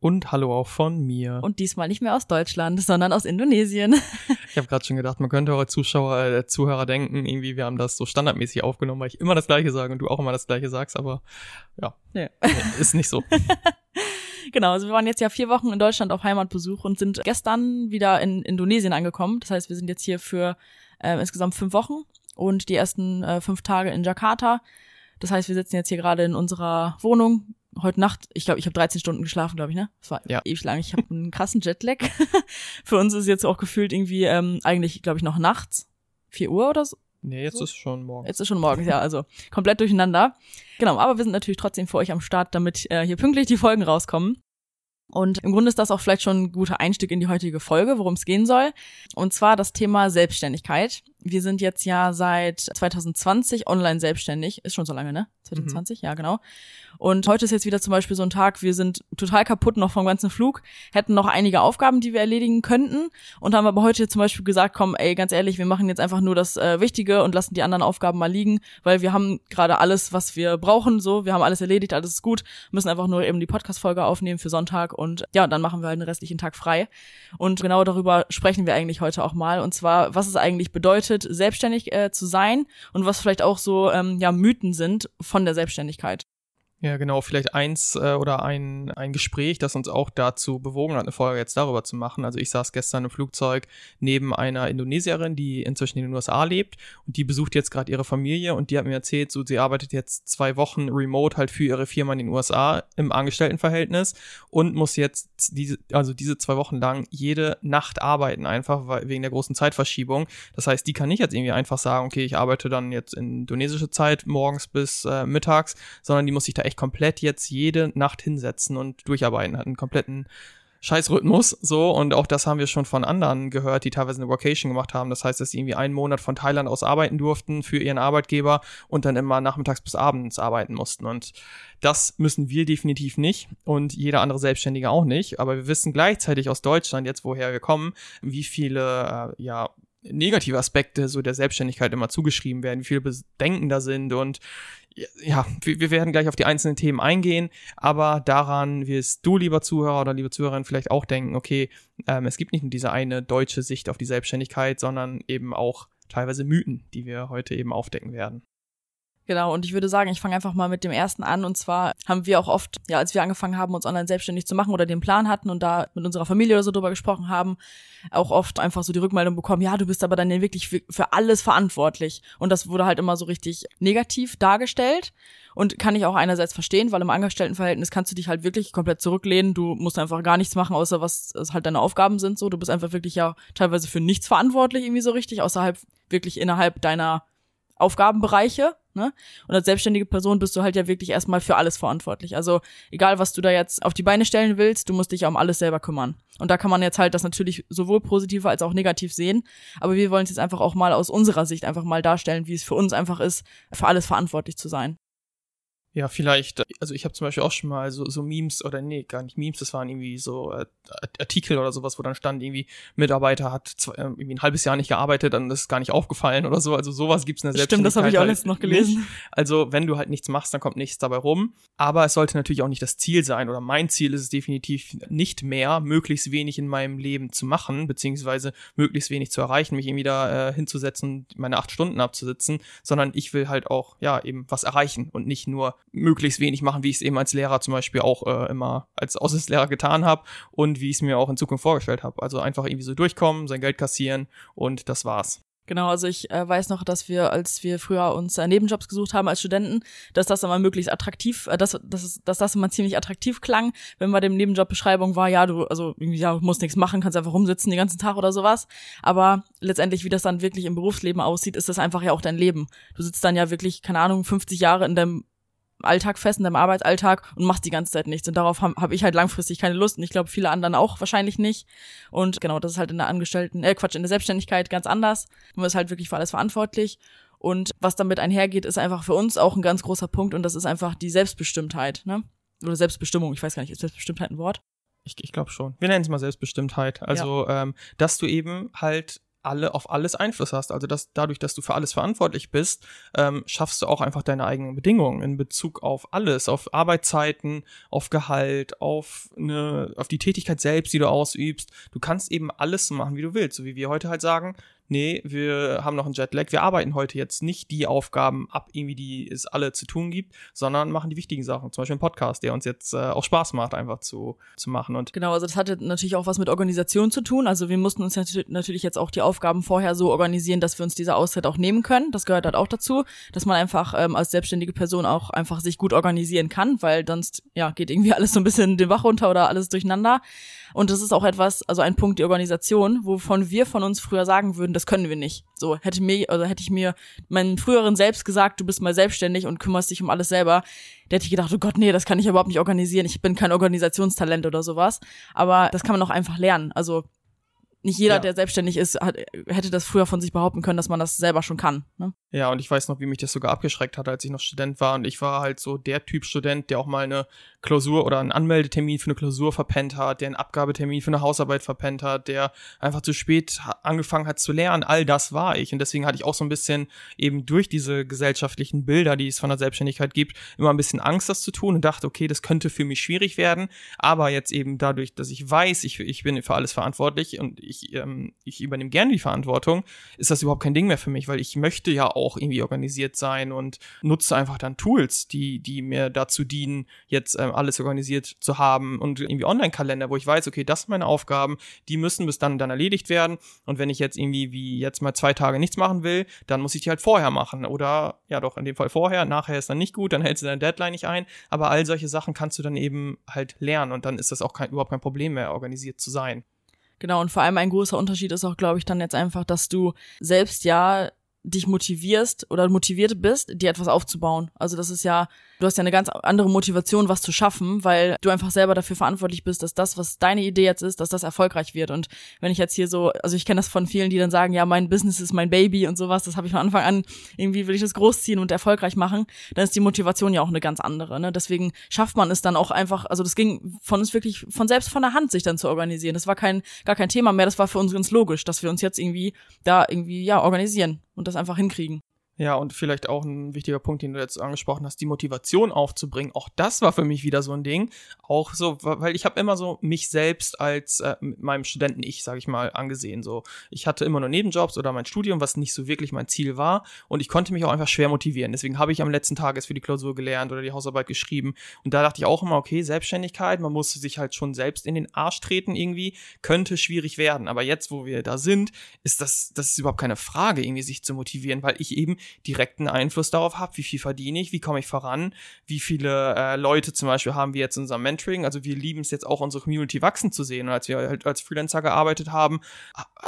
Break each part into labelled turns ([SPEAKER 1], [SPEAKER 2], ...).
[SPEAKER 1] Und hallo auch von mir.
[SPEAKER 2] Und diesmal nicht mehr aus Deutschland, sondern aus Indonesien.
[SPEAKER 1] Ich habe gerade schon gedacht, man könnte eure Zuschauer, äh, Zuhörer denken, irgendwie, wir haben das so standardmäßig aufgenommen, weil ich immer das Gleiche sage und du auch immer das Gleiche sagst, aber ja, ja. Nee, ist nicht so.
[SPEAKER 2] genau, also wir waren jetzt ja vier Wochen in Deutschland auf Heimatbesuch und sind gestern wieder in Indonesien angekommen. Das heißt, wir sind jetzt hier für äh, insgesamt fünf Wochen und die ersten äh, fünf Tage in Jakarta. Das heißt, wir sitzen jetzt hier gerade in unserer Wohnung. Heute Nacht, ich glaube, ich habe 13 Stunden geschlafen, glaube ich, ne? Das war ja. ewig lang. Ich habe einen krassen Jetlag. Für uns ist jetzt auch gefühlt irgendwie ähm, eigentlich, glaube ich, noch nachts. 4 Uhr oder so.
[SPEAKER 1] Nee, jetzt so? ist schon morgen.
[SPEAKER 2] Jetzt ist schon morgens, ja, also komplett durcheinander. Genau, aber wir sind natürlich trotzdem für euch am Start, damit äh, hier pünktlich die Folgen rauskommen. Und im Grunde ist das auch vielleicht schon ein guter Einstieg in die heutige Folge, worum es gehen soll. Und zwar das Thema Selbstständigkeit. Wir sind jetzt ja seit 2020 online selbstständig. Ist schon so lange, ne? 2020, mhm. ja, genau. Und heute ist jetzt wieder zum Beispiel so ein Tag, wir sind total kaputt noch vom ganzen Flug, hätten noch einige Aufgaben, die wir erledigen könnten und haben aber heute zum Beispiel gesagt, komm, ey, ganz ehrlich, wir machen jetzt einfach nur das äh, Wichtige und lassen die anderen Aufgaben mal liegen, weil wir haben gerade alles, was wir brauchen, so, wir haben alles erledigt, alles ist gut, müssen einfach nur eben die Podcast-Folge aufnehmen für Sonntag und ja, dann machen wir halt den restlichen Tag frei. Und genau darüber sprechen wir eigentlich heute auch mal und zwar, was es eigentlich bedeutet, selbstständig äh, zu sein und was vielleicht auch so ähm, ja Mythen sind von der Selbstständigkeit.
[SPEAKER 1] Ja, genau, vielleicht eins äh, oder ein, ein Gespräch, das uns auch dazu bewogen hat, eine Folge jetzt darüber zu machen. Also ich saß gestern im Flugzeug neben einer Indonesierin, die inzwischen in den USA lebt und die besucht jetzt gerade ihre Familie und die hat mir erzählt, so sie arbeitet jetzt zwei Wochen remote halt für ihre Firma in den USA im Angestelltenverhältnis und muss jetzt diese, also diese zwei Wochen lang jede Nacht arbeiten, einfach weil, wegen der großen Zeitverschiebung. Das heißt, die kann nicht jetzt irgendwie einfach sagen, okay, ich arbeite dann jetzt in indonesische Zeit morgens bis äh, mittags, sondern die muss sich da echt komplett jetzt jede Nacht hinsetzen und durcharbeiten, hat einen kompletten Scheißrhythmus, so, und auch das haben wir schon von anderen gehört, die teilweise eine Vacation gemacht haben. Das heißt, dass sie irgendwie einen Monat von Thailand aus arbeiten durften für ihren Arbeitgeber und dann immer nachmittags bis abends arbeiten mussten. Und das müssen wir definitiv nicht und jeder andere Selbstständige auch nicht. Aber wir wissen gleichzeitig aus Deutschland, jetzt woher wir kommen, wie viele, äh, ja, negative Aspekte so der Selbstständigkeit immer zugeschrieben werden, wie viele Bedenken da sind und ja, wir werden gleich auf die einzelnen Themen eingehen, aber daran wirst du, lieber Zuhörer oder liebe Zuhörerin, vielleicht auch denken, okay, ähm, es gibt nicht nur diese eine deutsche Sicht auf die Selbstständigkeit, sondern eben auch teilweise Mythen, die wir heute eben aufdecken werden.
[SPEAKER 2] Genau, und ich würde sagen, ich fange einfach mal mit dem ersten an. Und zwar haben wir auch oft, ja, als wir angefangen haben, uns online selbstständig zu machen oder den Plan hatten und da mit unserer Familie oder so drüber gesprochen haben, auch oft einfach so die Rückmeldung bekommen, ja, du bist aber dann wirklich für, für alles verantwortlich. Und das wurde halt immer so richtig negativ dargestellt. Und kann ich auch einerseits verstehen, weil im Angestelltenverhältnis kannst du dich halt wirklich komplett zurücklehnen. Du musst einfach gar nichts machen, außer was halt deine Aufgaben sind. So, du bist einfach wirklich ja teilweise für nichts verantwortlich irgendwie so richtig, außerhalb wirklich innerhalb deiner Aufgabenbereiche. Ne? Und als selbstständige Person bist du halt ja wirklich erstmal für alles verantwortlich. Also egal, was du da jetzt auf die Beine stellen willst, du musst dich ja um alles selber kümmern. Und da kann man jetzt halt das natürlich sowohl positiv als auch negativ sehen. Aber wir wollen es jetzt einfach auch mal aus unserer Sicht einfach mal darstellen, wie es für uns einfach ist, für alles verantwortlich zu sein.
[SPEAKER 1] Ja, vielleicht, also ich habe zum Beispiel auch schon mal so, so Memes, oder nee, gar nicht Memes, das waren irgendwie so äh, Artikel oder sowas, wo dann stand, irgendwie, Mitarbeiter hat zwei, äh, irgendwie ein halbes Jahr nicht gearbeitet, dann ist gar nicht aufgefallen oder so. Also sowas gibt's in der
[SPEAKER 2] Stimmt, das habe ich auch
[SPEAKER 1] halt
[SPEAKER 2] letztens noch gelesen.
[SPEAKER 1] Nicht. Also wenn du halt nichts machst, dann kommt nichts dabei rum. Aber es sollte natürlich auch nicht das Ziel sein, oder mein Ziel ist es definitiv nicht mehr, möglichst wenig in meinem Leben zu machen, beziehungsweise möglichst wenig zu erreichen, mich irgendwie da äh, hinzusetzen, meine acht Stunden abzusitzen, sondern ich will halt auch, ja, eben was erreichen und nicht nur möglichst wenig machen, wie ich es eben als Lehrer zum Beispiel auch äh, immer als Aushilfslehrer getan habe und wie ich es mir auch in Zukunft vorgestellt habe. Also einfach irgendwie so durchkommen, sein Geld kassieren und das war's.
[SPEAKER 2] Genau, also ich äh, weiß noch, dass wir, als wir früher uns äh, Nebenjobs gesucht haben als Studenten, dass das immer möglichst attraktiv, äh, dass, dass, dass das immer ziemlich attraktiv klang, wenn bei dem Nebenjobbeschreibung war, ja, du, also ja, musst nichts machen, kannst einfach rumsitzen den ganzen Tag oder sowas. Aber letztendlich, wie das dann wirklich im Berufsleben aussieht, ist das einfach ja auch dein Leben. Du sitzt dann ja wirklich, keine Ahnung, 50 Jahre in deinem Alltag fest, in deinem Arbeitsalltag und machst die ganze Zeit nichts. Und darauf habe hab ich halt langfristig keine Lust und ich glaube viele anderen auch wahrscheinlich nicht. Und genau, das ist halt in der Angestellten, äh Quatsch, in der Selbstständigkeit ganz anders. Man ist halt wirklich für alles verantwortlich. Und was damit einhergeht, ist einfach für uns auch ein ganz großer Punkt und das ist einfach die Selbstbestimmtheit, ne? Oder Selbstbestimmung, ich weiß gar nicht, ist Selbstbestimmtheit ein Wort?
[SPEAKER 1] Ich, ich glaube schon. Wir nennen es mal Selbstbestimmtheit. Also, ja. ähm, dass du eben halt alle auf alles Einfluss hast. Also dass dadurch, dass du für alles verantwortlich bist, ähm, schaffst du auch einfach deine eigenen Bedingungen in Bezug auf alles, auf Arbeitszeiten, auf Gehalt, auf eine, auf die Tätigkeit selbst, die du ausübst. Du kannst eben alles machen, wie du willst, so wie wir heute halt sagen nee, wir haben noch einen Jetlag, wir arbeiten heute jetzt nicht die Aufgaben ab, irgendwie, die es alle zu tun gibt, sondern machen die wichtigen Sachen, zum Beispiel einen Podcast, der uns jetzt äh, auch Spaß macht, einfach zu, zu machen. Und
[SPEAKER 2] genau, also das hatte natürlich auch was mit Organisation zu tun. Also wir mussten uns natürlich jetzt auch die Aufgaben vorher so organisieren, dass wir uns diese Auszeit auch nehmen können. Das gehört halt auch dazu, dass man einfach ähm, als selbstständige Person auch einfach sich gut organisieren kann, weil sonst ja geht irgendwie alles so ein bisschen den Bach runter oder alles durcheinander. Und das ist auch etwas, also ein Punkt die Organisation, wovon wir von uns früher sagen würden, das können wir nicht. So hätte mir, also hätte ich mir meinen früheren selbst gesagt, du bist mal selbstständig und kümmerst dich um alles selber, der hätte ich gedacht, oh Gott, nee, das kann ich überhaupt nicht organisieren. Ich bin kein Organisationstalent oder sowas. Aber das kann man auch einfach lernen. Also nicht jeder, ja. der selbstständig ist, hat, hätte das früher von sich behaupten können, dass man das selber schon kann. Ne?
[SPEAKER 1] Ja, und ich weiß noch, wie mich das sogar abgeschreckt hat, als ich noch Student war. Und ich war halt so der Typ Student, der auch mal eine Klausur oder einen Anmeldetermin für eine Klausur verpennt hat, der einen Abgabetermin für eine Hausarbeit verpennt hat, der einfach zu spät angefangen hat zu lernen. All das war ich. Und deswegen hatte ich auch so ein bisschen eben durch diese gesellschaftlichen Bilder, die es von der Selbstständigkeit gibt, immer ein bisschen Angst, das zu tun und dachte, okay, das könnte für mich schwierig werden. Aber jetzt eben dadurch, dass ich weiß, ich, ich bin für alles verantwortlich und ich, ähm, ich übernehme gerne die Verantwortung, ist das überhaupt kein Ding mehr für mich, weil ich möchte ja auch irgendwie organisiert sein und nutze einfach dann Tools, die, die mir dazu dienen, jetzt ähm, alles organisiert zu haben und irgendwie Online-Kalender, wo ich weiß, okay, das sind meine Aufgaben, die müssen bis dann dann erledigt werden. Und wenn ich jetzt irgendwie wie jetzt mal zwei Tage nichts machen will, dann muss ich die halt vorher machen. Oder ja doch in dem Fall vorher, nachher ist dann nicht gut, dann hältst du deine Deadline nicht ein, aber all solche Sachen kannst du dann eben halt lernen. Und dann ist das auch kein, überhaupt kein Problem mehr, organisiert zu sein.
[SPEAKER 2] Genau, und vor allem ein großer Unterschied ist auch, glaube ich, dann jetzt einfach, dass du selbst ja dich motivierst oder motiviert bist, dir etwas aufzubauen. Also das ist ja du hast ja eine ganz andere Motivation, was zu schaffen, weil du einfach selber dafür verantwortlich bist, dass das, was deine Idee jetzt ist, dass das erfolgreich wird. Und wenn ich jetzt hier so, also ich kenne das von vielen, die dann sagen, ja, mein Business ist mein Baby und sowas, das habe ich von Anfang an, irgendwie will ich das großziehen und erfolgreich machen, dann ist die Motivation ja auch eine ganz andere. Ne? Deswegen schafft man es dann auch einfach, also das ging von uns wirklich von selbst von der Hand, sich dann zu organisieren. Das war kein, gar kein Thema mehr, das war für uns ganz logisch, dass wir uns jetzt irgendwie da irgendwie, ja, organisieren und das einfach hinkriegen.
[SPEAKER 1] Ja, und vielleicht auch ein wichtiger Punkt, den du jetzt angesprochen hast, die Motivation aufzubringen. Auch das war für mich wieder so ein Ding. Auch so, weil ich habe immer so mich selbst als äh, mit meinem Studenten-Ich, sage ich mal, angesehen. So, ich hatte immer nur Nebenjobs oder mein Studium, was nicht so wirklich mein Ziel war. Und ich konnte mich auch einfach schwer motivieren. Deswegen habe ich am letzten Tag es für die Klausur gelernt oder die Hausarbeit geschrieben. Und da dachte ich auch immer, okay, Selbstständigkeit, man muss sich halt schon selbst in den Arsch treten irgendwie, könnte schwierig werden. Aber jetzt, wo wir da sind, ist das, das ist überhaupt keine Frage, irgendwie sich zu motivieren, weil ich eben direkten Einfluss darauf habe, wie viel verdiene ich, wie komme ich voran, wie viele äh, Leute zum Beispiel haben wir jetzt in unserem Mentoring. Also wir lieben es jetzt auch, unsere Community wachsen zu sehen. Und als wir halt als Freelancer gearbeitet haben,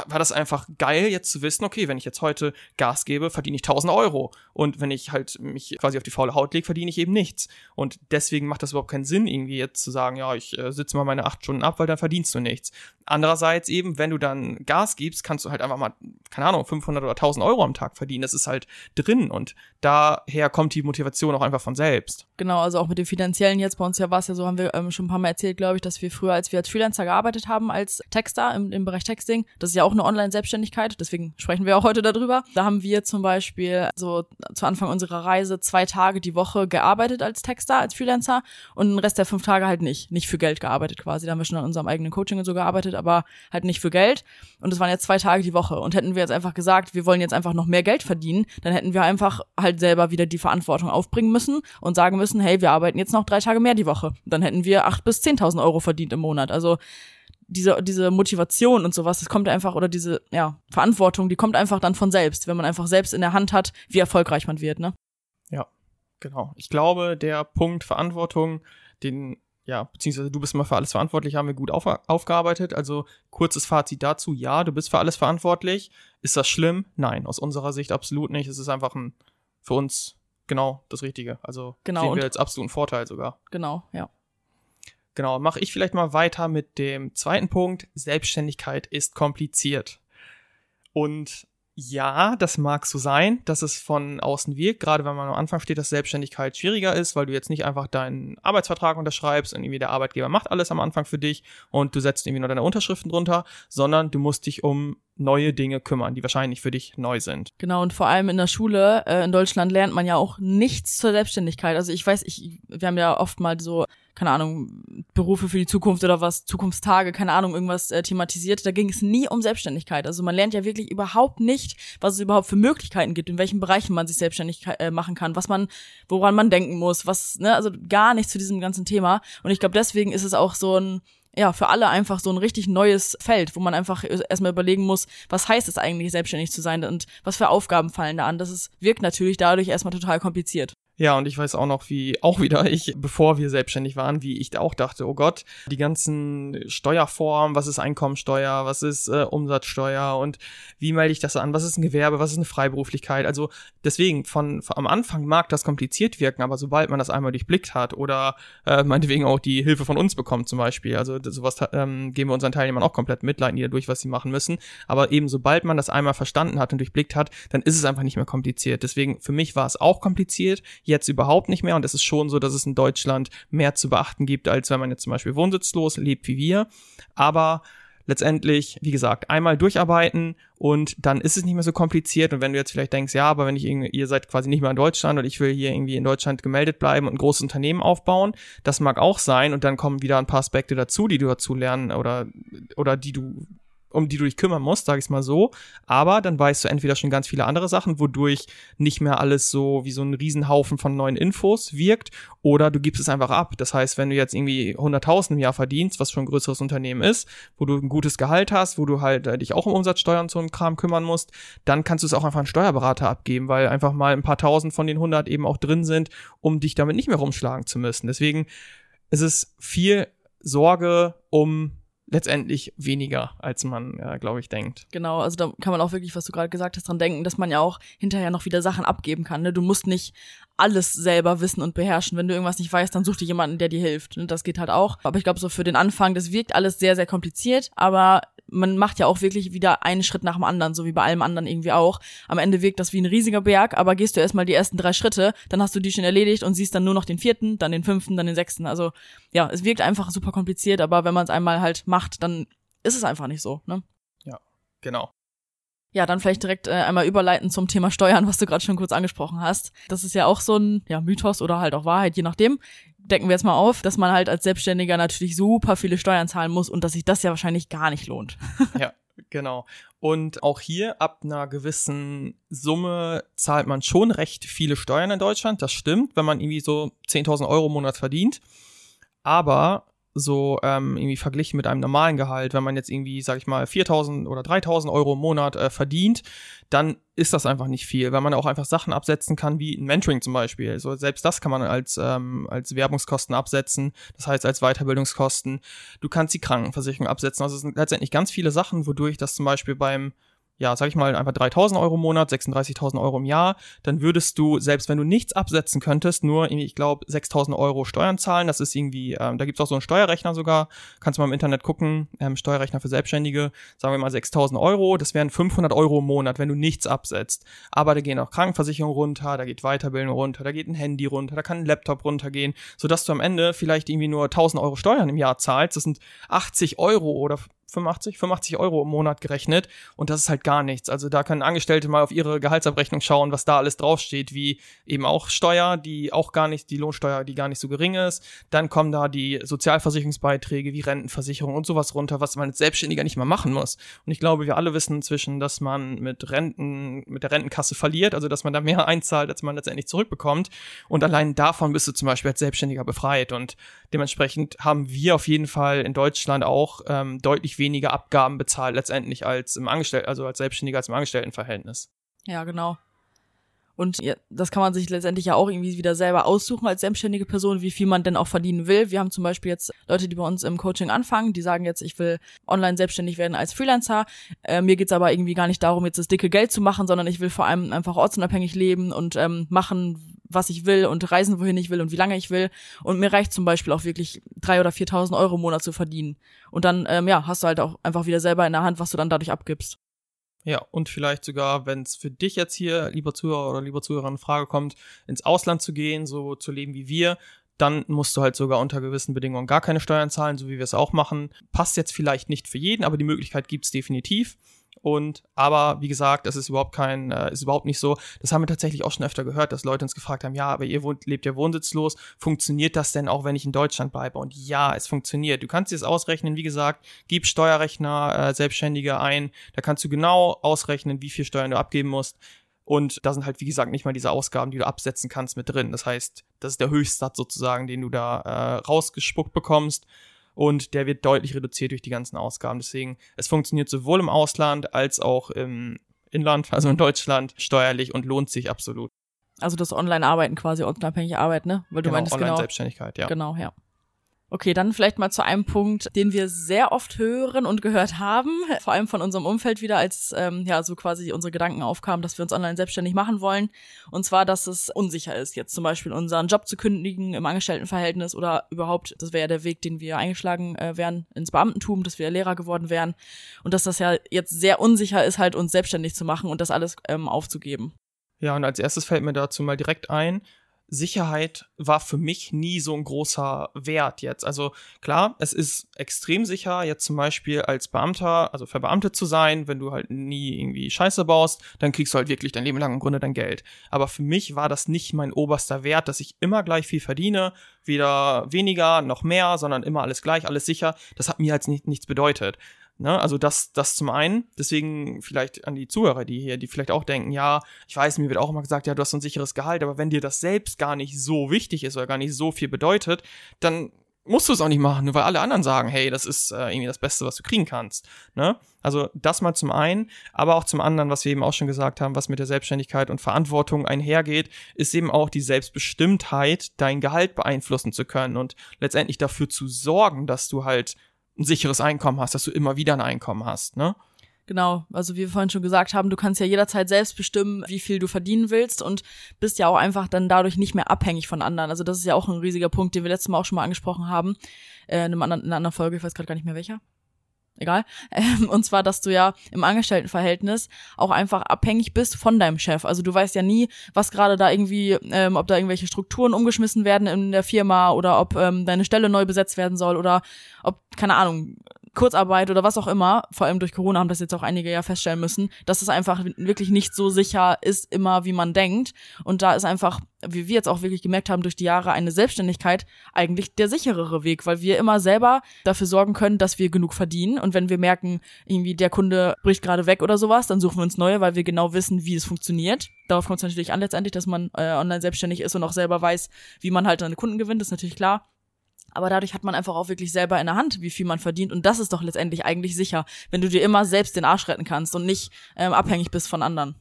[SPEAKER 1] war das einfach geil, jetzt zu wissen, okay, wenn ich jetzt heute Gas gebe, verdiene ich 1000 Euro. Und wenn ich halt mich quasi auf die faule Haut lege, verdiene ich eben nichts. Und deswegen macht das überhaupt keinen Sinn, irgendwie jetzt zu sagen, ja, ich äh, sitze mal meine acht Stunden ab, weil dann verdienst du nichts. Andererseits eben, wenn du dann Gas gibst, kannst du halt einfach mal, keine Ahnung, 500 oder 1000 Euro am Tag verdienen. Das ist halt drin und daher kommt die Motivation auch einfach von selbst.
[SPEAKER 2] Genau, also auch mit dem finanziellen jetzt bei uns ja war es ja so, haben wir ähm, schon ein paar Mal erzählt, glaube ich, dass wir früher, als wir als Freelancer gearbeitet haben, als Texter im, im Bereich Texting, das ist ja auch eine Online-Selbstständigkeit, deswegen sprechen wir auch heute darüber. Da haben wir zum Beispiel so zu Anfang unserer Reise zwei Tage die Woche gearbeitet als Texter, als Freelancer und den Rest der fünf Tage halt nicht, nicht für Geld gearbeitet quasi. Da haben wir schon an unserem eigenen Coaching und so gearbeitet, aber halt nicht für Geld. Und das waren jetzt zwei Tage die Woche. Und hätten wir jetzt einfach gesagt, wir wollen jetzt einfach noch mehr Geld verdienen, dann hätten wir einfach halt selber wieder die Verantwortung aufbringen müssen und sagen müssen, hey, wir arbeiten jetzt noch drei Tage mehr die Woche. Dann hätten wir acht bis zehntausend Euro verdient im Monat. Also diese, diese Motivation und sowas, das kommt einfach, oder diese, ja, Verantwortung, die kommt einfach dann von selbst, wenn man einfach selbst in der Hand hat, wie erfolgreich man wird, ne?
[SPEAKER 1] Ja, genau. Ich glaube, der Punkt Verantwortung, den, ja, beziehungsweise du bist immer für alles verantwortlich, haben wir gut auf, aufgearbeitet. Also kurzes Fazit dazu, ja, du bist für alles verantwortlich. Ist das schlimm? Nein, aus unserer Sicht absolut nicht. Es ist einfach ein, für uns genau das Richtige. Also
[SPEAKER 2] genau,
[SPEAKER 1] sehen wir als absoluten Vorteil sogar.
[SPEAKER 2] Genau, ja.
[SPEAKER 1] Genau, mache ich vielleicht mal weiter mit dem zweiten Punkt. Selbstständigkeit ist kompliziert. Und ja, das mag so sein, dass es von außen wirkt, gerade wenn man am Anfang steht, dass Selbstständigkeit schwieriger ist, weil du jetzt nicht einfach deinen Arbeitsvertrag unterschreibst und irgendwie der Arbeitgeber macht alles am Anfang für dich und du setzt irgendwie nur deine Unterschriften drunter, sondern du musst dich um neue Dinge kümmern, die wahrscheinlich für dich neu sind.
[SPEAKER 2] Genau, und vor allem in der Schule äh, in Deutschland lernt man ja auch nichts zur Selbstständigkeit. Also ich weiß, ich, wir haben ja oft mal so keine Ahnung, Berufe für die Zukunft oder was, Zukunftstage, keine Ahnung, irgendwas äh, thematisiert. Da ging es nie um Selbstständigkeit. Also man lernt ja wirklich überhaupt nicht, was es überhaupt für Möglichkeiten gibt, in welchen Bereichen man sich selbstständig äh, machen kann, was man, woran man denken muss, was, ne, also gar nichts zu diesem ganzen Thema. Und ich glaube, deswegen ist es auch so ein, ja, für alle einfach so ein richtig neues Feld, wo man einfach erstmal überlegen muss, was heißt es eigentlich, selbstständig zu sein und was für Aufgaben fallen da an. Das ist, wirkt natürlich dadurch erstmal total kompliziert.
[SPEAKER 1] Ja, und ich weiß auch noch, wie, auch wieder ich, bevor wir selbstständig waren, wie ich auch dachte, oh Gott, die ganzen Steuerformen, was ist Einkommensteuer, was ist äh, Umsatzsteuer und wie melde ich das an, was ist ein Gewerbe, was ist eine Freiberuflichkeit. Also deswegen, von, von am Anfang mag das kompliziert wirken, aber sobald man das einmal durchblickt hat oder äh, meinetwegen auch die Hilfe von uns bekommt zum Beispiel, also sowas ähm, geben wir unseren Teilnehmern auch komplett mit, leiten die durch, was sie machen müssen. Aber eben sobald man das einmal verstanden hat und durchblickt hat, dann ist es einfach nicht mehr kompliziert. Deswegen, für mich war es auch kompliziert jetzt überhaupt nicht mehr und es ist schon so, dass es in Deutschland mehr zu beachten gibt, als wenn man jetzt zum Beispiel wohnsitzlos lebt wie wir. Aber letztendlich, wie gesagt, einmal durcharbeiten und dann ist es nicht mehr so kompliziert. Und wenn du jetzt vielleicht denkst, ja, aber wenn ich irgendwie, ihr seid quasi nicht mehr in Deutschland und ich will hier irgendwie in Deutschland gemeldet bleiben und ein großes Unternehmen aufbauen, das mag auch sein und dann kommen wieder ein paar Aspekte dazu, die du dazu lernen oder, oder die du um die du dich kümmern musst, sag ich mal so. Aber dann weißt du entweder schon ganz viele andere Sachen, wodurch nicht mehr alles so wie so ein Riesenhaufen von neuen Infos wirkt, oder du gibst es einfach ab. Das heißt, wenn du jetzt irgendwie 100.000 im Jahr verdienst, was schon ein größeres Unternehmen ist, wo du ein gutes Gehalt hast, wo du halt äh, dich auch um Umsatzsteuern und so einem Kram kümmern musst, dann kannst du es auch einfach einen Steuerberater abgeben, weil einfach mal ein paar tausend von den 100 eben auch drin sind, um dich damit nicht mehr rumschlagen zu müssen. Deswegen ist es viel Sorge um letztendlich weniger, als man, ja, glaube ich, denkt.
[SPEAKER 2] Genau, also da kann man auch wirklich, was du gerade gesagt hast, dran denken, dass man ja auch hinterher noch wieder Sachen abgeben kann. Ne? Du musst nicht alles selber wissen und beherrschen. Wenn du irgendwas nicht weißt, dann such dir jemanden, der dir hilft. Ne? Das geht halt auch. Aber ich glaube, so für den Anfang, das wirkt alles sehr, sehr kompliziert, aber man macht ja auch wirklich wieder einen Schritt nach dem anderen, so wie bei allem anderen irgendwie auch. Am Ende wirkt das wie ein riesiger Berg, aber gehst du erstmal die ersten drei Schritte, dann hast du die schon erledigt und siehst dann nur noch den vierten, dann den fünften, dann den sechsten. Also ja, es wirkt einfach super kompliziert, aber wenn man es einmal halt macht, dann ist es einfach nicht so, ne?
[SPEAKER 1] Ja, genau.
[SPEAKER 2] Ja, dann vielleicht direkt äh, einmal überleiten zum Thema Steuern, was du gerade schon kurz angesprochen hast. Das ist ja auch so ein ja, Mythos oder halt auch Wahrheit, je nachdem. Decken wir jetzt mal auf, dass man halt als Selbstständiger natürlich super viele Steuern zahlen muss und dass sich das ja wahrscheinlich gar nicht lohnt.
[SPEAKER 1] ja, genau. Und auch hier ab einer gewissen Summe zahlt man schon recht viele Steuern in Deutschland. Das stimmt, wenn man irgendwie so 10.000 Euro im Monat verdient. Aber so ähm, irgendwie verglichen mit einem normalen Gehalt, wenn man jetzt irgendwie, sag ich mal, 4.000 oder 3.000 Euro im Monat äh, verdient, dann ist das einfach nicht viel, weil man auch einfach Sachen absetzen kann, wie ein Mentoring zum Beispiel. Also selbst das kann man als, ähm, als Werbungskosten absetzen, das heißt als Weiterbildungskosten. Du kannst die Krankenversicherung absetzen. Also es sind letztendlich ganz viele Sachen, wodurch das zum Beispiel beim ja, sag ich mal, einfach 3000 Euro im Monat, 36.000 Euro im Jahr, dann würdest du, selbst wenn du nichts absetzen könntest, nur ich glaube, 6.000 Euro Steuern zahlen. Das ist irgendwie, ähm, da gibt's auch so einen Steuerrechner sogar, kannst du mal im Internet gucken, ähm, Steuerrechner für Selbstständige, sagen wir mal 6.000 Euro, das wären 500 Euro im Monat, wenn du nichts absetzt. Aber da gehen auch Krankenversicherungen runter, da geht Weiterbildung runter, da geht ein Handy runter, da kann ein Laptop runtergehen, sodass du am Ende vielleicht irgendwie nur 1.000 Euro Steuern im Jahr zahlst. Das sind 80 Euro oder 85, 85 Euro im Monat gerechnet und das ist halt gar nichts. Also da können Angestellte mal auf ihre Gehaltsabrechnung schauen, was da alles draufsteht, wie eben auch Steuer, die auch gar nicht, die Lohnsteuer, die gar nicht so gering ist. Dann kommen da die Sozialversicherungsbeiträge wie Rentenversicherung und sowas runter, was man als Selbstständiger nicht mal machen muss. Und ich glaube, wir alle wissen inzwischen, dass man mit Renten, mit der Rentenkasse verliert, also dass man da mehr einzahlt, als man letztendlich zurückbekommt. Und allein davon bist du zum Beispiel als Selbstständiger befreit. Und dementsprechend haben wir auf jeden Fall in Deutschland auch ähm, deutlich weniger Abgaben bezahlt letztendlich als im Angestellten, also als Selbstständiger als im Angestelltenverhältnis.
[SPEAKER 2] Ja, genau. Und ja, das kann man sich letztendlich ja auch irgendwie wieder selber aussuchen als selbstständige Person, wie viel man denn auch verdienen will. Wir haben zum Beispiel jetzt Leute, die bei uns im Coaching anfangen, die sagen jetzt, ich will online selbstständig werden als Freelancer. Äh, mir geht's aber irgendwie gar nicht darum, jetzt das dicke Geld zu machen, sondern ich will vor allem einfach ortsunabhängig leben und ähm, machen, was ich will und reisen, wohin ich will und wie lange ich will. Und mir reicht zum Beispiel auch wirklich drei oder 4.000 Euro im Monat zu verdienen. Und dann, ähm, ja, hast du halt auch einfach wieder selber in der Hand, was du dann dadurch abgibst.
[SPEAKER 1] Ja, und vielleicht sogar, wenn es für dich jetzt hier, lieber Zuhörer oder lieber Zuhörer, in Frage kommt, ins Ausland zu gehen, so zu leben wie wir, dann musst du halt sogar unter gewissen Bedingungen gar keine Steuern zahlen, so wie wir es auch machen. Passt jetzt vielleicht nicht für jeden, aber die Möglichkeit gibt's definitiv. Und aber wie gesagt, das ist überhaupt kein, äh, ist überhaupt nicht so. Das haben wir tatsächlich auch schon öfter gehört, dass Leute uns gefragt haben, ja, aber ihr wohnt, lebt ja wohnsitzlos. Funktioniert das denn auch, wenn ich in Deutschland bleibe? Und ja, es funktioniert. Du kannst dir das ausrechnen, wie gesagt, gib Steuerrechner, äh, Selbstständige ein. Da kannst du genau ausrechnen, wie viel Steuern du abgeben musst. Und da sind halt, wie gesagt, nicht mal diese Ausgaben, die du absetzen kannst, mit drin. Das heißt, das ist der Höchstsatz sozusagen, den du da äh, rausgespuckt bekommst und der wird deutlich reduziert durch die ganzen Ausgaben. Deswegen, es funktioniert sowohl im Ausland als auch im Inland, also in Deutschland, steuerlich und lohnt sich absolut.
[SPEAKER 2] Also das Online-Arbeiten quasi, unabhängige Arbeit, ne?
[SPEAKER 1] Weil du genau, meintest genau. Online-Selbstständigkeit, ja.
[SPEAKER 2] Genau, ja. Okay, dann vielleicht mal zu einem Punkt, den wir sehr oft hören und gehört haben, vor allem von unserem Umfeld wieder, als ähm, ja so quasi unsere Gedanken aufkamen, dass wir uns online selbstständig machen wollen. Und zwar, dass es unsicher ist, jetzt zum Beispiel unseren Job zu kündigen im Angestelltenverhältnis oder überhaupt, das wäre ja der Weg, den wir eingeschlagen äh, wären ins Beamtentum, dass wir Lehrer geworden wären. Und dass das ja jetzt sehr unsicher ist, halt uns selbstständig zu machen und das alles ähm, aufzugeben.
[SPEAKER 1] Ja, und als erstes fällt mir dazu mal direkt ein, Sicherheit war für mich nie so ein großer Wert jetzt. Also klar, es ist extrem sicher, jetzt zum Beispiel als Beamter, also verbeamtet zu sein, wenn du halt nie irgendwie Scheiße baust, dann kriegst du halt wirklich dein Leben lang im Grunde dein Geld. Aber für mich war das nicht mein oberster Wert, dass ich immer gleich viel verdiene, weder weniger noch mehr, sondern immer alles gleich, alles sicher. Das hat mir halt nicht, nichts bedeutet. Ne? Also das, das zum einen. Deswegen vielleicht an die Zuhörer, die hier, die vielleicht auch denken, ja, ich weiß, mir wird auch immer gesagt, ja, du hast ein sicheres Gehalt, aber wenn dir das selbst gar nicht so wichtig ist oder gar nicht so viel bedeutet, dann musst du es auch nicht machen, nur weil alle anderen sagen, hey, das ist äh, irgendwie das Beste, was du kriegen kannst. Ne? Also das mal zum einen, aber auch zum anderen, was wir eben auch schon gesagt haben, was mit der Selbstständigkeit und Verantwortung einhergeht, ist eben auch die Selbstbestimmtheit, dein Gehalt beeinflussen zu können und letztendlich dafür zu sorgen, dass du halt ein sicheres Einkommen hast, dass du immer wieder ein Einkommen hast, ne?
[SPEAKER 2] Genau, also wie wir vorhin schon gesagt haben, du kannst ja jederzeit selbst bestimmen, wie viel du verdienen willst und bist ja auch einfach dann dadurch nicht mehr abhängig von anderen. Also das ist ja auch ein riesiger Punkt, den wir letztes Mal auch schon mal angesprochen haben, äh, in, einem anderen, in einer anderen Folge, ich weiß gerade gar nicht mehr welcher egal. Ähm, und zwar, dass du ja im Angestelltenverhältnis auch einfach abhängig bist von deinem Chef. Also du weißt ja nie, was gerade da irgendwie, ähm, ob da irgendwelche Strukturen umgeschmissen werden in der Firma oder ob ähm, deine Stelle neu besetzt werden soll oder ob, keine Ahnung, Kurzarbeit oder was auch immer, vor allem durch Corona haben das jetzt auch einige ja feststellen müssen, dass es einfach wirklich nicht so sicher ist immer, wie man denkt. Und da ist einfach, wie wir jetzt auch wirklich gemerkt haben, durch die Jahre eine Selbstständigkeit eigentlich der sicherere Weg, weil wir immer selber dafür sorgen können, dass wir genug verdienen. Und wenn wir merken, irgendwie der Kunde bricht gerade weg oder sowas, dann suchen wir uns neue, weil wir genau wissen, wie es funktioniert. Darauf kommt es natürlich an letztendlich, dass man äh, online selbstständig ist und auch selber weiß, wie man halt seine Kunden gewinnt, ist natürlich klar. Aber dadurch hat man einfach auch wirklich selber in der Hand, wie viel man verdient. Und das ist doch letztendlich eigentlich sicher, wenn du dir immer selbst den Arsch retten kannst und nicht ähm, abhängig bist von anderen.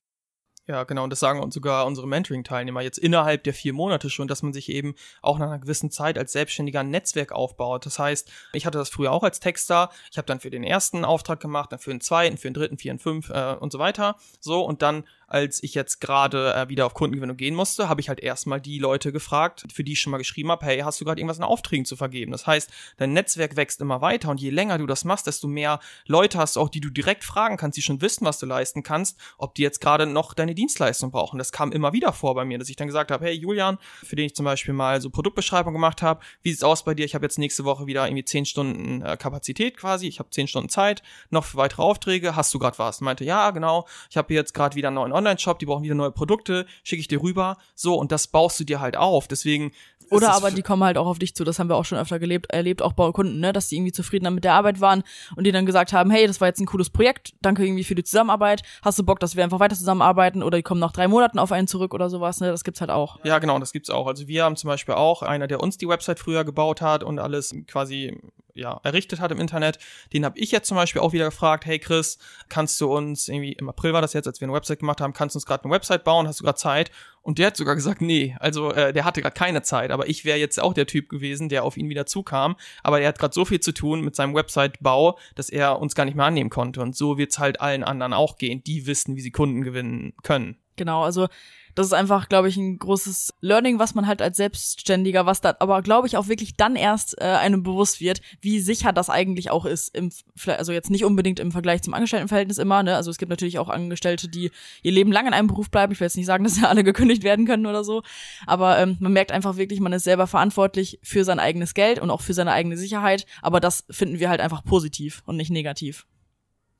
[SPEAKER 1] Ja, genau, und das sagen uns sogar unsere Mentoring-Teilnehmer jetzt innerhalb der vier Monate schon, dass man sich eben auch nach einer gewissen Zeit als Selbstständiger ein Netzwerk aufbaut. Das heißt, ich hatte das früher auch als Texter. Ich habe dann für den ersten Auftrag gemacht, dann für den zweiten, für den dritten, vierten, fünf äh, und so weiter. So, und dann als ich jetzt gerade äh, wieder auf Kundengewinnung gehen musste, habe ich halt erstmal die Leute gefragt, für die ich schon mal geschrieben habe, hey, hast du gerade irgendwas in Aufträgen zu vergeben? Das heißt, dein Netzwerk wächst immer weiter und je länger du das machst, desto mehr Leute hast du auch, die du direkt fragen kannst, die schon wissen, was du leisten kannst, ob die jetzt gerade noch deine Dienstleistung brauchen. Das kam immer wieder vor bei mir, dass ich dann gesagt habe, hey Julian, für den ich zum Beispiel mal so Produktbeschreibung gemacht habe, wie sieht's aus bei dir? Ich habe jetzt nächste Woche wieder irgendwie zehn Stunden äh, Kapazität quasi, ich habe zehn Stunden Zeit, noch für weitere Aufträge, hast du gerade was? Meinte, ja, genau, ich habe jetzt gerade wieder einen neuen Online-Shop, die brauchen wieder neue Produkte, schicke ich dir rüber. So, und das baust du dir halt auf. Deswegen
[SPEAKER 2] oder aber die kommen halt auch auf dich zu. Das haben wir auch schon öfter gelebt, erlebt, auch bei Kunden, ne, dass die irgendwie zufriedener mit der Arbeit waren und die dann gesagt haben, hey, das war jetzt ein cooles Projekt, danke irgendwie für die Zusammenarbeit. Hast du Bock, dass wir einfach weiter zusammenarbeiten oder die kommen nach drei Monaten auf einen zurück oder sowas, ne? Das gibt's halt auch.
[SPEAKER 1] Ja, genau, das gibt's auch. Also wir haben zum Beispiel auch einer, der uns die Website früher gebaut hat und alles quasi ja, errichtet hat im Internet. Den habe ich jetzt zum Beispiel auch wieder gefragt, hey Chris, kannst du uns, irgendwie im April war das jetzt, als wir eine Website gemacht haben, kannst du uns gerade eine Website bauen, hast du gerade Zeit? Und der hat sogar gesagt, nee, also äh, der hatte gerade keine Zeit, aber ich wäre jetzt auch der Typ gewesen, der auf ihn wieder zukam. Aber er hat gerade so viel zu tun mit seinem Website-Bau, dass er uns gar nicht mehr annehmen konnte. Und so wird's halt allen anderen auch gehen, die wissen, wie sie Kunden gewinnen können.
[SPEAKER 2] Genau, also das ist einfach, glaube ich, ein großes Learning, was man halt als Selbstständiger, was da aber, glaube ich, auch wirklich dann erst äh, einem bewusst wird, wie sicher das eigentlich auch ist. Im, also jetzt nicht unbedingt im Vergleich zum Angestelltenverhältnis immer, ne? Also es gibt natürlich auch Angestellte, die ihr Leben lang in einem Beruf bleiben. Ich will jetzt nicht sagen, dass ja alle gekündigt werden können oder so. Aber ähm, man merkt einfach wirklich, man ist selber verantwortlich für sein eigenes Geld und auch für seine eigene Sicherheit. Aber das finden wir halt einfach positiv und nicht negativ.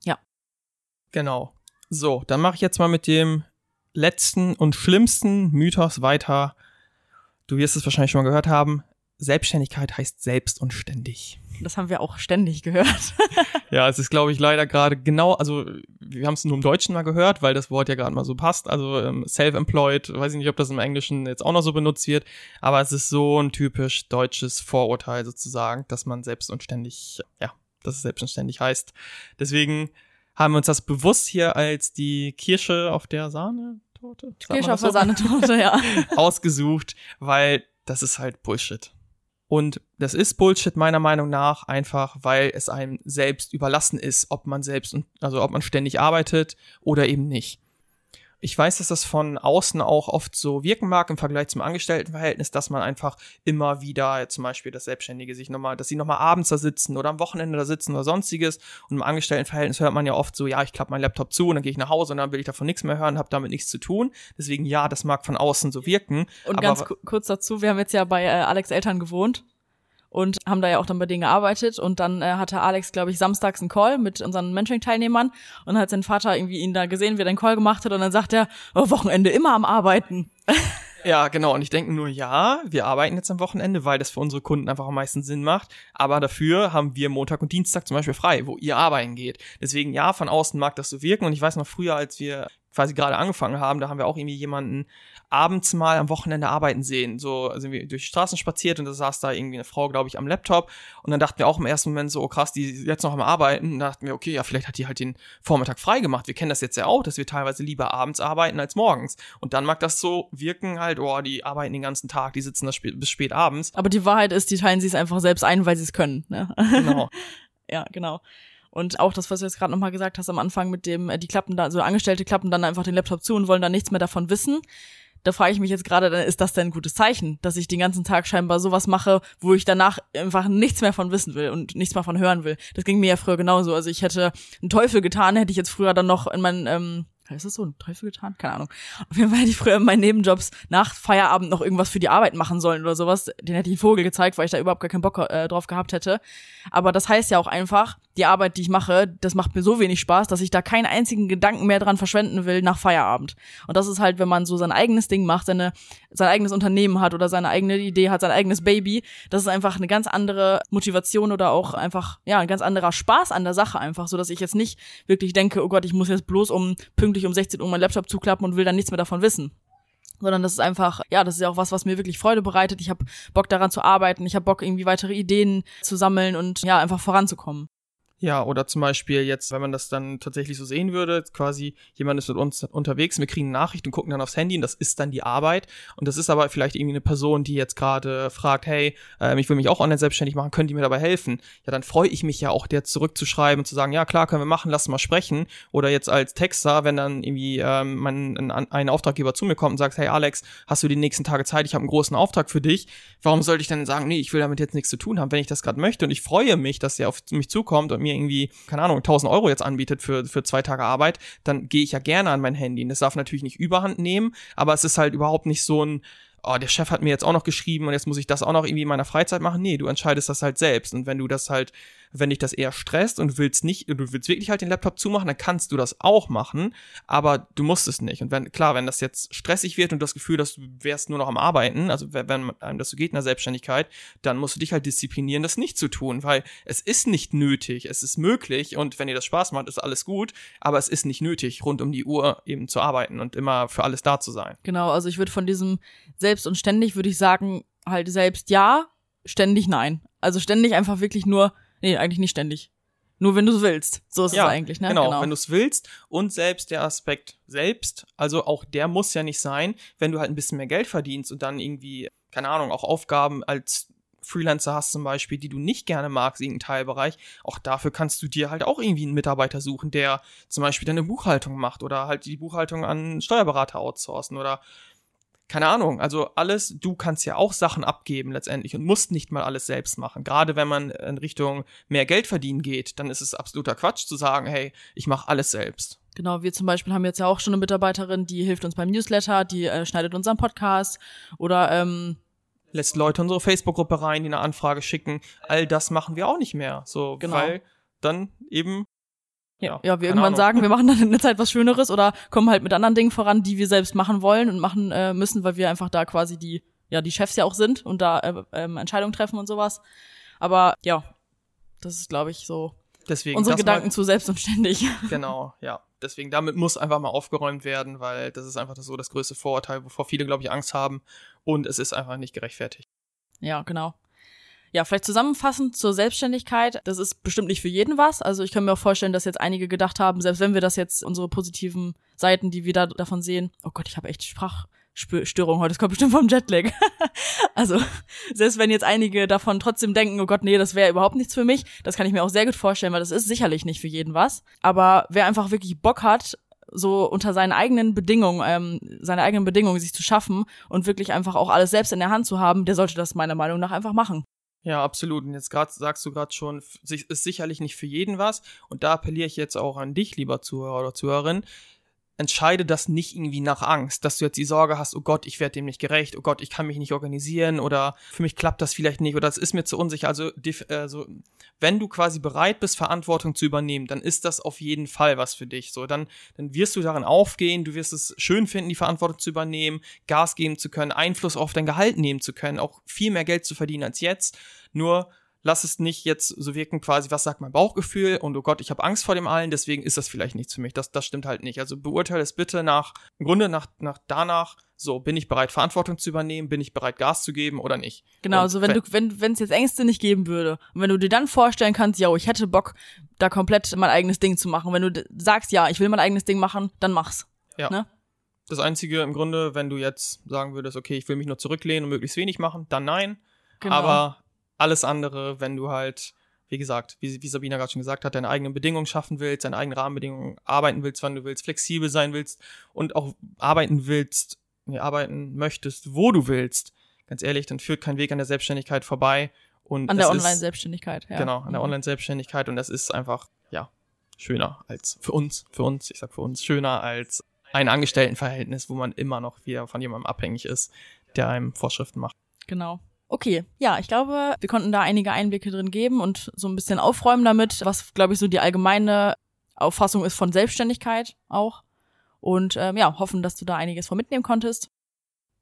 [SPEAKER 2] Ja.
[SPEAKER 1] Genau. So, dann mache ich jetzt mal mit dem letzten und schlimmsten Mythos weiter. Du wirst es wahrscheinlich schon mal gehört haben. Selbstständigkeit heißt selbst und ständig.
[SPEAKER 2] Das haben wir auch ständig gehört.
[SPEAKER 1] ja, es ist, glaube ich, leider gerade genau, also wir haben es nur im Deutschen mal gehört, weil das Wort ja gerade mal so passt. Also ähm, self-employed, weiß ich nicht, ob das im Englischen jetzt auch noch so benutzt wird, aber es ist so ein typisch deutsches Vorurteil sozusagen, dass man selbst und ständig, ja, dass es selbst und ständig heißt. Deswegen haben wir uns das bewusst hier als die Kirsche auf der Sahnetorte,
[SPEAKER 2] Kirsche auf der Sahnetorte, ja,
[SPEAKER 1] ausgesucht, weil das ist halt Bullshit. Und das ist Bullshit meiner Meinung nach einfach, weil es einem selbst überlassen ist, ob man selbst, also ob man ständig arbeitet oder eben nicht. Ich weiß, dass das von außen auch oft so wirken mag im Vergleich zum Angestelltenverhältnis, dass man einfach immer wieder, zum Beispiel das Selbstständige sich nochmal, dass sie nochmal abends da sitzen oder am Wochenende da sitzen oder sonstiges. Und im Angestelltenverhältnis hört man ja oft so, ja, ich klappe meinen Laptop zu und dann gehe ich nach Hause und dann will ich davon nichts mehr hören, habe damit nichts zu tun. Deswegen ja, das mag von außen so wirken.
[SPEAKER 2] Und ganz kurz dazu, wir haben jetzt ja bei äh, Alex Eltern gewohnt und haben da ja auch dann bei denen gearbeitet und dann äh, hatte Alex, glaube ich, samstags einen Call mit unseren Mentoring-Teilnehmern und hat sein Vater irgendwie ihn da gesehen, wie er den Call gemacht hat und dann sagt er, oh, Wochenende immer am Arbeiten.
[SPEAKER 1] Ja, genau. Und ich denke nur, ja, wir arbeiten jetzt am Wochenende, weil das für unsere Kunden einfach am meisten Sinn macht. Aber dafür haben wir Montag und Dienstag zum Beispiel frei, wo ihr arbeiten geht. Deswegen, ja, von außen mag das so wirken. Und ich weiß noch früher, als wir quasi gerade angefangen haben, da haben wir auch irgendwie jemanden abends mal am Wochenende arbeiten sehen. So sind wir durch die Straßen spaziert und da saß da irgendwie eine Frau, glaube ich, am Laptop. Und dann dachten wir auch im ersten Moment so, oh krass, die jetzt noch am Arbeiten. Und dann dachten wir, okay, ja, vielleicht hat die halt den Vormittag frei gemacht. Wir kennen das jetzt ja auch, dass wir teilweise lieber abends arbeiten als morgens. Und dann mag das so wirken halt, oh, die arbeiten den ganzen Tag, die sitzen da spät, bis spät abends.
[SPEAKER 2] Aber die Wahrheit ist, die teilen sie es einfach selbst ein, weil sie es können. Ne? Genau. ja, genau. Und auch das, was du jetzt gerade nochmal gesagt hast am Anfang mit dem, äh, die klappen da, also Angestellte klappen dann einfach den Laptop zu und wollen dann nichts mehr davon wissen da frage ich mich jetzt gerade, ist das denn ein gutes Zeichen, dass ich den ganzen Tag scheinbar sowas mache, wo ich danach einfach nichts mehr von wissen will und nichts mehr von hören will. Das ging mir ja früher genauso. Also ich hätte einen Teufel getan, hätte ich jetzt früher dann noch in meinen ähm, ist das so ein Teufel getan? Keine Ahnung. Auf jeden Fall hätte ich früher in meinen Nebenjobs nach Feierabend noch irgendwas für die Arbeit machen sollen oder sowas. Den hätte ich einen Vogel gezeigt, weil ich da überhaupt gar keinen Bock äh, drauf gehabt hätte. Aber das heißt ja auch einfach, die Arbeit, die ich mache, das macht mir so wenig Spaß, dass ich da keinen einzigen Gedanken mehr dran verschwenden will nach Feierabend. Und das ist halt, wenn man so sein eigenes Ding macht, seine, sein eigenes Unternehmen hat oder seine eigene Idee hat, sein eigenes Baby, das ist einfach eine ganz andere Motivation oder auch einfach, ja, ein ganz anderer Spaß an der Sache einfach, so dass ich jetzt nicht wirklich denke, oh Gott, ich muss jetzt bloß um pünktlich um 16 Uhr meinen Laptop zuklappen und will dann nichts mehr davon wissen sondern das ist einfach, ja, das ist ja auch was, was mir wirklich Freude bereitet. Ich habe Bock daran zu arbeiten, ich habe Bock irgendwie weitere Ideen zu sammeln und ja, einfach voranzukommen.
[SPEAKER 1] Ja, oder zum Beispiel jetzt, wenn man das dann tatsächlich so sehen würde, quasi jemand ist mit uns unterwegs, wir kriegen eine Nachricht und gucken dann aufs Handy und das ist dann die Arbeit. Und das ist aber vielleicht irgendwie eine Person, die jetzt gerade fragt, hey, äh, ich will mich auch online selbstständig machen, können die mir dabei helfen? Ja, dann freue ich mich ja auch, der zurückzuschreiben und zu sagen, ja klar, können wir machen, lass mal sprechen. Oder jetzt als Texter, wenn dann irgendwie ähm, mein, ein, ein Auftraggeber zu mir kommt und sagt, hey Alex, hast du die nächsten Tage Zeit, ich habe einen großen Auftrag für dich. Warum sollte ich dann sagen, nee, ich will damit jetzt nichts zu tun haben, wenn ich das gerade möchte und ich freue mich, dass er auf mich zukommt und mir mir irgendwie, keine Ahnung, 1000 Euro jetzt anbietet für, für zwei Tage Arbeit, dann gehe ich ja gerne an mein Handy. Und das darf natürlich nicht überhand nehmen, aber es ist halt überhaupt nicht so ein, oh, der Chef hat mir jetzt auch noch geschrieben und jetzt muss ich das auch noch irgendwie in meiner Freizeit machen. Nee, du entscheidest das halt selbst. Und wenn du das halt wenn dich das eher stresst und du willst nicht, du willst wirklich halt den Laptop zumachen, dann kannst du das auch machen, aber du musst es nicht. Und wenn, klar, wenn das jetzt stressig wird und du das Gefühl, dass du wärst nur noch am Arbeiten, also wenn einem das so geht in der Selbstständigkeit, dann musst du dich halt disziplinieren, das nicht zu tun, weil es ist nicht nötig, es ist möglich und wenn dir das Spaß macht, ist alles gut, aber es ist nicht nötig, rund um die Uhr eben zu arbeiten und immer für alles da zu sein.
[SPEAKER 2] Genau, also ich würde von diesem selbst und ständig würde ich sagen, halt selbst ja, ständig nein. Also ständig einfach wirklich nur Nee, eigentlich nicht ständig. Nur wenn du es willst. So ist ja, es eigentlich, ne?
[SPEAKER 1] Genau, genau. wenn du es willst. Und selbst der Aspekt selbst, also auch der muss ja nicht sein, wenn du halt ein bisschen mehr Geld verdienst und dann irgendwie, keine Ahnung, auch Aufgaben als Freelancer hast zum Beispiel, die du nicht gerne magst, irgendeinen Teilbereich, auch dafür kannst du dir halt auch irgendwie einen Mitarbeiter suchen, der zum Beispiel deine Buchhaltung macht oder halt die Buchhaltung an Steuerberater outsourcen oder keine Ahnung, also alles, du kannst ja auch Sachen abgeben letztendlich und musst nicht mal alles selbst machen. Gerade wenn man in Richtung mehr Geld verdienen geht, dann ist es absoluter Quatsch zu sagen, hey, ich mache alles selbst.
[SPEAKER 2] Genau, wir zum Beispiel haben jetzt ja auch schon eine Mitarbeiterin, die hilft uns beim Newsletter, die äh, schneidet unseren Podcast oder ähm,
[SPEAKER 1] lässt Leute unsere Facebook-Gruppe rein, die eine Anfrage schicken. All das machen wir auch nicht mehr, so genau. weil dann eben
[SPEAKER 2] ja, ja wir irgendwann Ahnung. sagen, wir machen dann in der Zeit was Schöneres oder kommen halt mit anderen Dingen voran, die wir selbst machen wollen und machen äh, müssen, weil wir einfach da quasi die, ja, die Chefs ja auch sind und da äh, ähm, Entscheidungen treffen und sowas. Aber ja, das ist, glaube ich, so Deswegen, unsere Gedanken mal, zu selbst und ständig.
[SPEAKER 1] Genau, ja. Deswegen, damit muss einfach mal aufgeräumt werden, weil das ist einfach so das größte Vorurteil, wovor viele, glaube ich, Angst haben. Und es ist einfach nicht gerechtfertigt.
[SPEAKER 2] Ja, genau. Ja, vielleicht zusammenfassend zur Selbstständigkeit. Das ist bestimmt nicht für jeden was. Also ich kann mir auch vorstellen, dass jetzt einige gedacht haben, selbst wenn wir das jetzt, unsere positiven Seiten, die wir da davon sehen, oh Gott, ich habe echt Sprachstörung heute, das kommt bestimmt vom Jetlag. also, selbst wenn jetzt einige davon trotzdem denken, oh Gott, nee, das wäre überhaupt nichts für mich, das kann ich mir auch sehr gut vorstellen, weil das ist sicherlich nicht für jeden was. Aber wer einfach wirklich Bock hat, so unter seinen eigenen Bedingungen, ähm, seine eigenen Bedingungen sich zu schaffen und wirklich einfach auch alles selbst in der Hand zu haben, der sollte das meiner Meinung nach einfach machen.
[SPEAKER 1] Ja, absolut. Und jetzt gerade sagst du gerade schon, ist sicherlich nicht für jeden was. Und da appelliere ich jetzt auch an dich, lieber Zuhörer oder Zuhörerin entscheide das nicht irgendwie nach Angst, dass du jetzt die Sorge hast, oh Gott, ich werde dem nicht gerecht, oh Gott, ich kann mich nicht organisieren oder für mich klappt das vielleicht nicht oder es ist mir zu unsicher. Also, also wenn du quasi bereit bist, Verantwortung zu übernehmen, dann ist das auf jeden Fall was für dich. So, dann, dann wirst du darin aufgehen, du wirst es schön finden, die Verantwortung zu übernehmen, Gas geben zu können, Einfluss auf dein Gehalt nehmen zu können, auch viel mehr Geld zu verdienen als jetzt. Nur lass es nicht jetzt so wirken, quasi, was sagt mein Bauchgefühl und oh Gott, ich habe Angst vor dem allen, deswegen ist das vielleicht nichts für mich. Das, das stimmt halt nicht. Also beurteile es bitte nach, im Grunde nach, nach danach, so, bin ich bereit, Verantwortung zu übernehmen, bin ich bereit, Gas zu geben oder nicht.
[SPEAKER 2] Genau, und also wenn du, wenn, wenn es jetzt Ängste nicht geben würde und wenn du dir dann vorstellen kannst, ja, ich hätte Bock, da komplett mein eigenes Ding zu machen, wenn du sagst, ja, ich will mein eigenes Ding machen, dann mach's. Ja. Ne?
[SPEAKER 1] Das Einzige im Grunde, wenn du jetzt sagen würdest, okay, ich will mich nur zurücklehnen und möglichst wenig machen, dann nein. Genau. Aber alles andere, wenn du halt, wie gesagt, wie, wie Sabina gerade schon gesagt hat, deine eigenen Bedingungen schaffen willst, deine eigenen Rahmenbedingungen arbeiten willst, wann du willst, flexibel sein willst und auch arbeiten willst, nee, arbeiten möchtest, wo du willst, ganz ehrlich, dann führt kein Weg an der Selbstständigkeit vorbei. Und
[SPEAKER 2] an der Online-Selbstständigkeit,
[SPEAKER 1] ja. Genau, an der mhm. Online-Selbstständigkeit und das ist einfach, ja, schöner als für uns, für uns, ich sag für uns, schöner als ein Angestelltenverhältnis, wo man immer noch wieder von jemandem abhängig ist, der einem Vorschriften macht.
[SPEAKER 2] Genau. Okay, ja, ich glaube, wir konnten da einige Einblicke drin geben und so ein bisschen aufräumen damit, was, glaube ich, so die allgemeine Auffassung ist von Selbstständigkeit auch. Und ähm, ja, hoffen, dass du da einiges von mitnehmen konntest.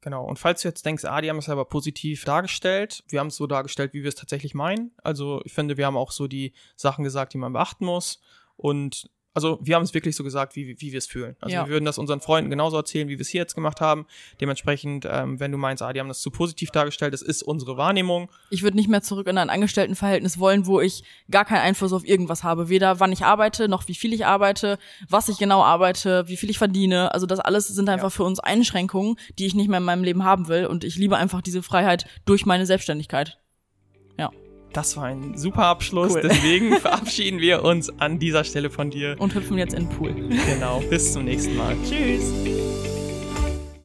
[SPEAKER 1] Genau, und falls du jetzt denkst, ah, die haben es aber positiv dargestellt, wir haben es so dargestellt, wie wir es tatsächlich meinen. Also ich finde, wir haben auch so die Sachen gesagt, die man beachten muss. Und Also wir haben es wirklich so gesagt, wie, wie wir es fühlen. Also
[SPEAKER 2] Ja.
[SPEAKER 1] wir würden das unseren Freunden genauso erzählen, wie wir es hier jetzt gemacht haben. Dementsprechend, ähm, wenn du meinst, ah, die haben das zu positiv dargestellt, das ist unsere Wahrnehmung.
[SPEAKER 2] Ich würde nicht mehr zurück in ein Angestelltenverhältnis wollen, wo ich gar keinen Einfluss auf irgendwas habe. Weder wann ich arbeite, noch wie viel ich arbeite, was ich genau arbeite, wie viel ich verdiene. Also das alles sind einfach
[SPEAKER 1] Ja.
[SPEAKER 2] für uns Einschränkungen, die ich nicht mehr in meinem Leben haben will. Und ich liebe einfach diese Freiheit durch meine Selbstständigkeit.
[SPEAKER 1] Das war ein super Abschluss.
[SPEAKER 2] Cool.
[SPEAKER 1] Deswegen verabschieden wir uns an dieser Stelle von dir.
[SPEAKER 2] Und hüpfen jetzt in den Pool.
[SPEAKER 1] Genau. Bis zum nächsten Mal.
[SPEAKER 2] Tschüss.